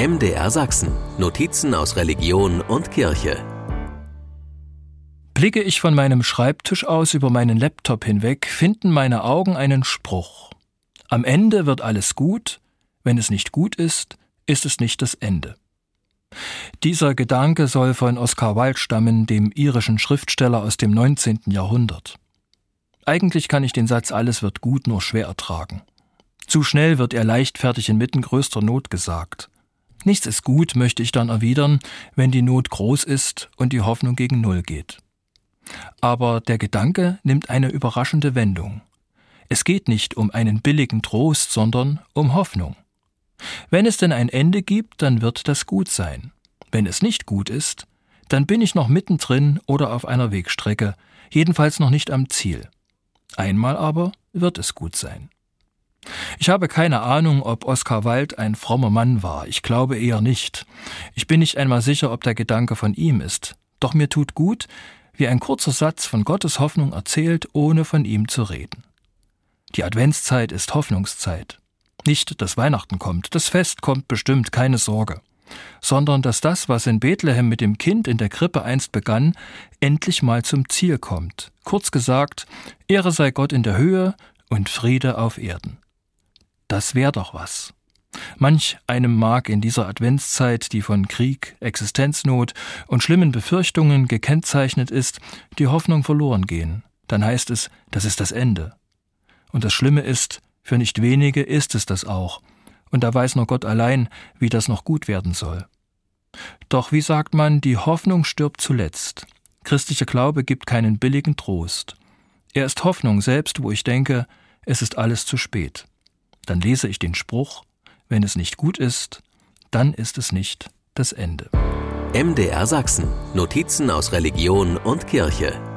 MDR Sachsen. Notizen aus Religion und Kirche. Blicke ich von meinem Schreibtisch aus über meinen Laptop hinweg, finden meine Augen einen Spruch. Am Ende wird alles gut, wenn es nicht gut ist, ist es nicht das Ende. Dieser Gedanke soll von Oscar Wilde stammen, dem irischen Schriftsteller aus dem 19. Jahrhundert. Eigentlich kann ich den Satz Alles wird gut nur schwer ertragen. Zu schnell wird er leichtfertig inmitten größter Not gesagt. Nichts ist gut, möchte ich dann erwidern, wenn die Not groß ist und die Hoffnung gegen Null geht. Aber der Gedanke nimmt eine überraschende Wendung. Es geht nicht um einen billigen Trost, sondern um Hoffnung. Wenn es denn ein Ende gibt, dann wird das gut sein. Wenn es nicht gut ist, dann bin ich noch mittendrin oder auf einer Wegstrecke, jedenfalls noch nicht am Ziel. Einmal aber wird es gut sein. Ich habe keine Ahnung, ob Oskar Wilde ein frommer Mann war. Ich glaube eher nicht. Ich bin nicht einmal sicher, ob der Gedanke von ihm ist. Doch mir tut gut, wie ein kurzer Satz von Gottes Hoffnung erzählt, ohne von ihm zu reden. Die Adventszeit ist Hoffnungszeit. Nicht, dass Weihnachten kommt, das Fest kommt bestimmt, keine Sorge, sondern dass das, was in Bethlehem mit dem Kind in der Krippe einst begann, endlich mal zum Ziel kommt. Kurz gesagt, Ehre sei Gott in der Höhe und Friede auf Erden. Das wär doch was. Manch einem mag in dieser Adventszeit, die von Krieg, Existenznot und schlimmen Befürchtungen gekennzeichnet ist, die Hoffnung verloren gehen. Dann heißt es, das ist das Ende. Und das Schlimme ist, für nicht wenige ist es das auch, und da weiß nur Gott allein, wie das noch gut werden soll. Doch wie sagt man, die Hoffnung stirbt zuletzt. Christlicher Glaube gibt keinen billigen Trost. Er ist Hoffnung selbst, wo ich denke, es ist alles zu spät. Dann lese ich den Spruch, wenn es nicht gut ist, dann ist es nicht das Ende. MDR Sachsen. Notizen aus Religion und Kirche.